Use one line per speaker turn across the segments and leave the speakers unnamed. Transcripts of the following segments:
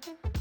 Mm-hmm.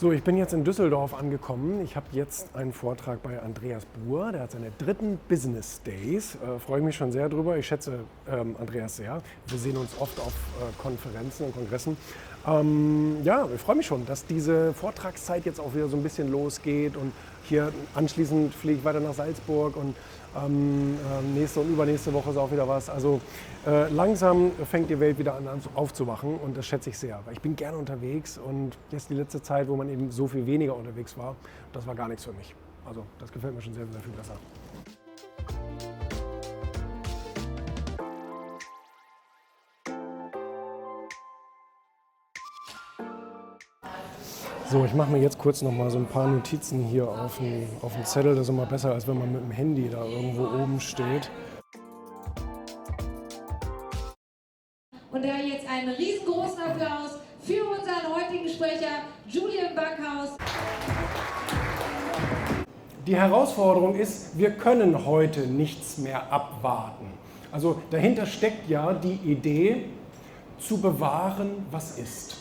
So, ich bin jetzt in Düsseldorf angekommen. Ich habe jetzt einen Vortrag bei Andreas Buhr. Der hat seine dritten Business Days. Äh, Freue mich schon sehr drüber. Ich schätze ähm, Andreas sehr. Wir sehen uns oft auf äh, Konferenzen und Kongressen. Ähm, ja, ich freue mich schon, dass diese Vortragszeit jetzt auch wieder so ein bisschen losgeht. Und hier anschließend fliege ich weiter nach Salzburg und ähm, äh, nächste und übernächste Woche ist auch wieder was. Also äh, langsam fängt die Welt wieder an aufzuwachen und das schätze ich sehr. Weil ich bin gerne unterwegs und jetzt die letzte Zeit, wo man eben so viel weniger unterwegs war, das war gar nichts für mich. Also das gefällt mir schon sehr, sehr viel besser. So, ich mache mir jetzt kurz noch mal so ein paar Notizen hier auf den, auf den Zettel. Das ist immer besser, als wenn man mit dem Handy da irgendwo oben steht.
Und da jetzt einen riesengroßen Applaus für unseren heutigen Sprecher, Julian Backhaus.
Die Herausforderung ist, wir können heute nichts mehr abwarten. Also dahinter steckt ja die Idee, zu bewahren, was ist.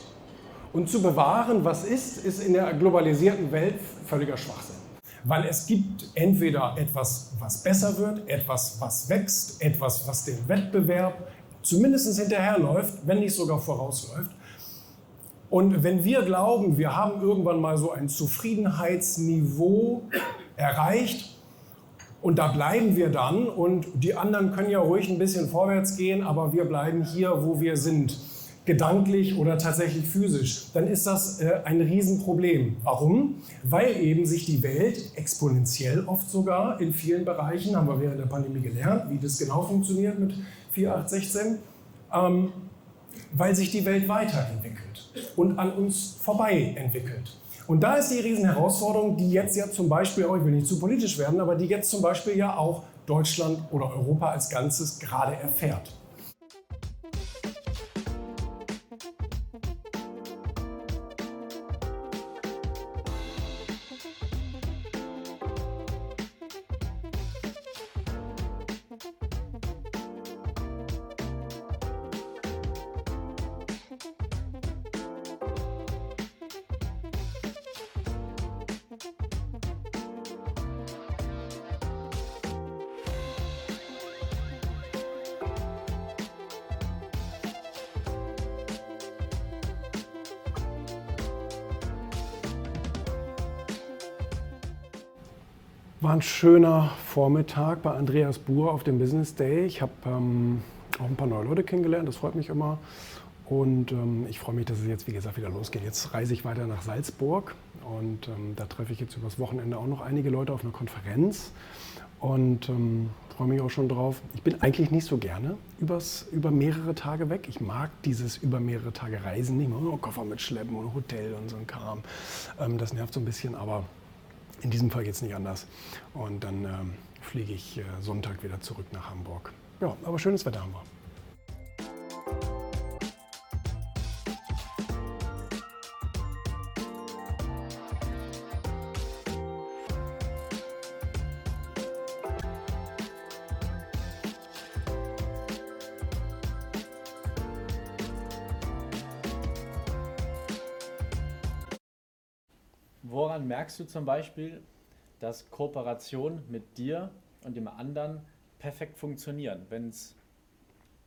Und zu bewahren, was ist, ist in der globalisierten Welt völliger Schwachsinn. Weil es gibt entweder etwas, was besser wird, etwas, was wächst, etwas, was den Wettbewerb zumindest hinterherläuft, wenn nicht sogar vorausläuft. Und wenn wir glauben, wir haben irgendwann mal so ein Zufriedenheitsniveau erreicht und da bleiben wir dann und die anderen können ja ruhig ein bisschen vorwärts gehen, aber wir bleiben hier, wo wir sind gedanklich oder tatsächlich physisch, dann ist das äh, ein Riesenproblem. Warum? Weil eben sich die Welt exponentiell oft sogar in vielen Bereichen, haben wir während der Pandemie gelernt, wie das genau funktioniert mit 4816, ähm, weil sich die Welt weiterentwickelt und an uns vorbei entwickelt. Und da ist die Riesenherausforderung, die jetzt ja zum Beispiel, auch ich will nicht zu politisch werden, aber die jetzt zum Beispiel ja auch Deutschland oder Europa als Ganzes gerade erfährt. War ein schöner Vormittag bei Andreas Buhr auf dem Business Day. Ich habe ähm, auch ein paar neue Leute kennengelernt, das freut mich immer. Und ähm, ich freue mich, dass es jetzt, wie gesagt, wieder losgeht. Jetzt reise ich weiter nach Salzburg und ähm, da treffe ich jetzt übers Wochenende auch noch einige Leute auf einer Konferenz und ähm, freue mich auch schon drauf. Ich bin eigentlich nicht so gerne übers, über mehrere Tage weg. Ich mag dieses über mehrere Tage Reisen nicht mehr. Nur Koffer mitschleppen und Hotel und so ein Kram. Ähm, das nervt so ein bisschen, aber in diesem Fall jetzt nicht anders. Und dann ähm, fliege ich äh, Sonntag wieder zurück nach Hamburg. Ja, aber schönes Wetter haben wir.
Woran merkst du zum Beispiel, dass Kooperation mit dir und dem anderen perfekt funktionieren, wenn es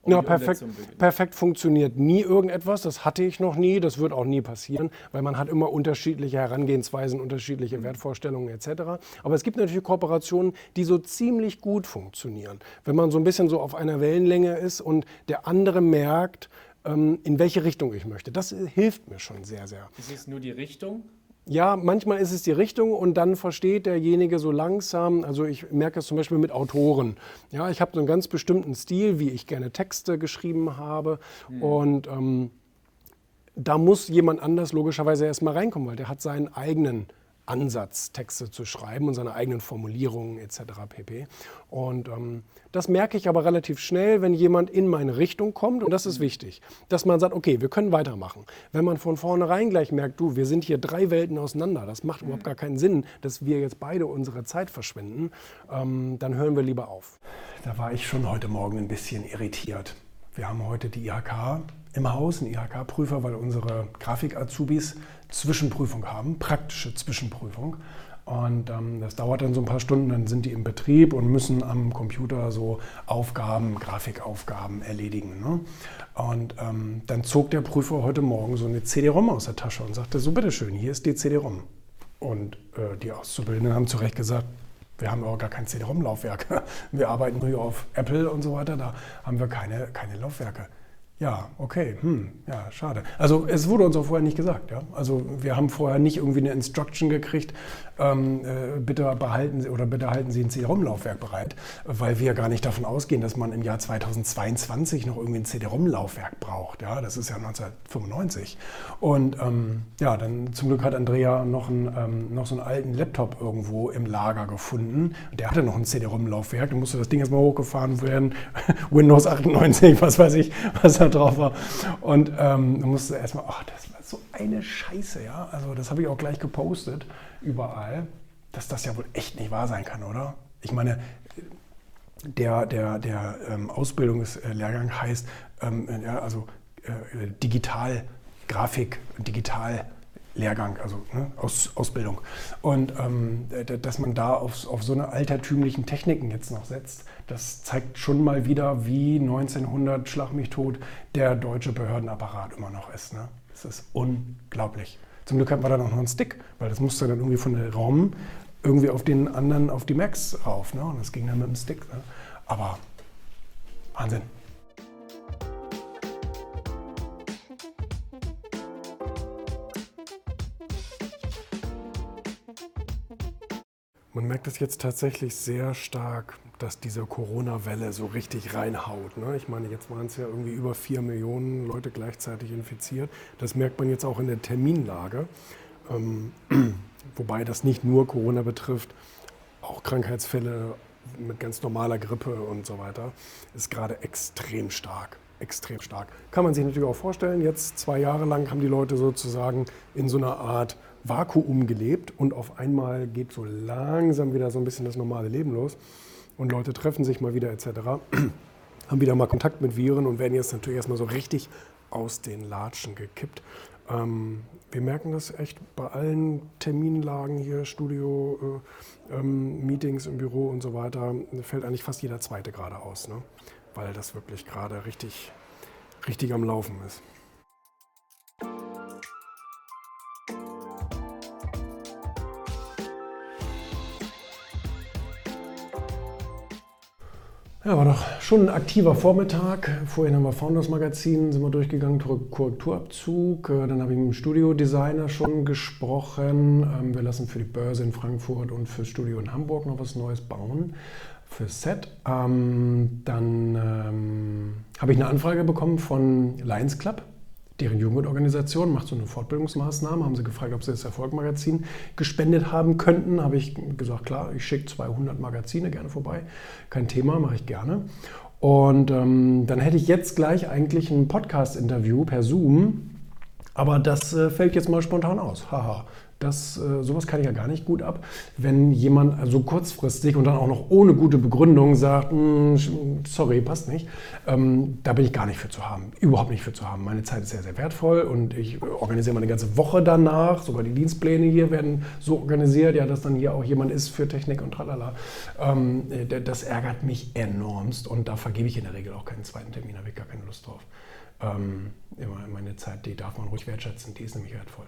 um
ja, perfekt, perfekt funktioniert nie irgendetwas. Das hatte ich noch nie. Das wird auch nie passieren, weil man hat immer unterschiedliche Herangehensweisen, unterschiedliche
Mhm.
Wertvorstellungen etc. Aber es gibt natürlich Kooperationen, die so ziemlich gut funktionieren. Wenn man so ein bisschen so auf einer Wellenlänge ist und der andere merkt, ähm, in welche Richtung ich möchte. Das äh, hilft mir schon sehr, sehr.
Ist es nur die Richtung?
Ja, manchmal ist es die Richtung und dann versteht derjenige so langsam, also ich merke es zum Beispiel mit Autoren. Ja, ich habe so einen ganz bestimmten Stil, wie ich gerne Texte geschrieben habe und ähm, da muss jemand anders logischerweise erstmal reinkommen, weil der hat seinen eigenen Ansatz, Texte zu schreiben und seine eigenen Formulierungen etc. pp. Und ähm, das merke ich aber relativ schnell, wenn jemand in meine Richtung kommt. Und das ist wichtig, dass man sagt, okay, wir können weitermachen. Wenn man von vornherein gleich merkt, du, wir sind hier drei Welten auseinander, das macht überhaupt gar keinen Sinn, dass wir jetzt beide unsere Zeit verschwenden, ähm, dann hören wir lieber auf. Da war ich schon heute Morgen ein bisschen irritiert. Wir haben heute die IHK im Haus, einen IHK-Prüfer, weil unsere Grafik-Azubis Zwischenprüfung haben, praktische Zwischenprüfung. Und ähm, das dauert dann so ein paar Stunden, dann sind die im Betrieb und müssen am Computer so Aufgaben, Grafikaufgaben erledigen. Ne? Und ähm, dann zog der Prüfer heute Morgen so eine CD-ROM aus der Tasche und sagte, so bitteschön, hier ist die CD-ROM. Und äh, die Auszubildenden haben zu Recht gesagt, wir haben aber gar kein CD-ROM-Laufwerk. Wir arbeiten nur auf Apple und so weiter, da haben wir keine, keine Laufwerke. Ja, okay, hm, ja, schade. Also es wurde uns auch vorher nicht gesagt. Ja? Also wir haben vorher nicht irgendwie eine Instruction gekriegt, ähm, äh, bitte behalten Sie oder bitte halten Sie ein CD-ROM-Laufwerk bereit, weil wir gar nicht davon ausgehen, dass man im Jahr 2022 noch irgendwie ein CD-ROM-Laufwerk braucht. Ja? Das ist ja 1995. Und ähm, ja, dann zum Glück hat Andrea noch, ein, ähm, noch so einen alten Laptop irgendwo im Lager gefunden. Der hatte noch ein CD-ROM-Laufwerk, da musste das Ding erstmal hochgefahren werden, Windows 98, was weiß ich, was da drauf war. Und ähm, musste erstmal, ach, das war so eine Scheiße, ja. Also das habe ich auch gleich gepostet, überall, dass das ja wohl echt nicht wahr sein kann, oder? Ich meine, der, der, der ähm, Ausbildungslehrgang heißt, ähm, ja, also äh, Digital, Grafik, Digital. Lehrgang, also ne, Aus, Ausbildung. Und ähm, dass man da auf, auf so eine altertümlichen Techniken jetzt noch setzt, das zeigt schon mal wieder, wie 1900 Schlag mich tot der deutsche Behördenapparat immer noch ist. Ne? Das ist unglaublich. Zum Glück hatten wir da noch einen Stick, weil das musste dann irgendwie von der Raum irgendwie auf den anderen, auf die Macs rauf. Ne? Und das ging dann mit dem Stick. Ne? Aber Wahnsinn. Man merkt es jetzt tatsächlich sehr stark, dass diese Corona-Welle so richtig reinhaut. Ne? Ich meine, jetzt waren es ja irgendwie über vier Millionen Leute gleichzeitig infiziert. Das merkt man jetzt auch in der Terminlage. Ähm, wobei das nicht nur Corona betrifft, auch Krankheitsfälle mit ganz normaler Grippe und so weiter, ist gerade extrem stark. Extrem stark. Kann man sich natürlich auch vorstellen, jetzt zwei Jahre lang haben die Leute sozusagen in so einer Art Vakuum gelebt und auf einmal geht so langsam wieder so ein bisschen das normale Leben los und Leute treffen sich mal wieder etc., haben wieder mal Kontakt mit Viren und werden jetzt natürlich erstmal so richtig aus den Latschen gekippt. Ähm, wir merken das echt bei allen Terminlagen hier, Studio, äh, ähm, Meetings im Büro und so weiter, fällt eigentlich fast jeder zweite gerade aus, ne? weil das wirklich gerade richtig, richtig am Laufen ist. Ja, war doch schon ein aktiver Vormittag. Vorhin haben wir Founders Magazin, sind wir durchgegangen, Korrekturabzug. Äh, dann habe ich mit dem Studiodesigner schon gesprochen. Ähm, wir lassen für die Börse in Frankfurt und fürs Studio in Hamburg noch was Neues bauen. Für Set. Ähm, dann ähm, habe ich eine Anfrage bekommen von Lions Club deren Jugendorganisation macht so eine Fortbildungsmaßnahme. Haben sie gefragt, ob sie das Erfolgmagazin gespendet haben könnten. Habe ich gesagt, klar, ich schicke 200 Magazine gerne vorbei. Kein Thema, mache ich gerne. Und ähm, dann hätte ich jetzt gleich eigentlich ein Podcast-Interview per Zoom. Aber das äh, fällt jetzt mal spontan aus. Haha. Das, äh, sowas kann ich ja gar nicht gut ab, wenn jemand so kurzfristig und dann auch noch ohne gute Begründung sagt, hm, sorry, passt nicht. Ähm, da bin ich gar nicht für zu haben, überhaupt nicht für zu haben. Meine Zeit ist sehr, sehr wertvoll und ich organisiere meine ganze Woche danach. Sogar die Dienstpläne hier werden so organisiert, ja, dass dann hier auch jemand ist für Technik und tralala. Ähm, das ärgert mich enormst und da vergebe ich in der Regel auch keinen zweiten Termin, da habe ich gar keine Lust drauf. Ähm, meine Zeit, die darf man ruhig wertschätzen, die ist nämlich wertvoll.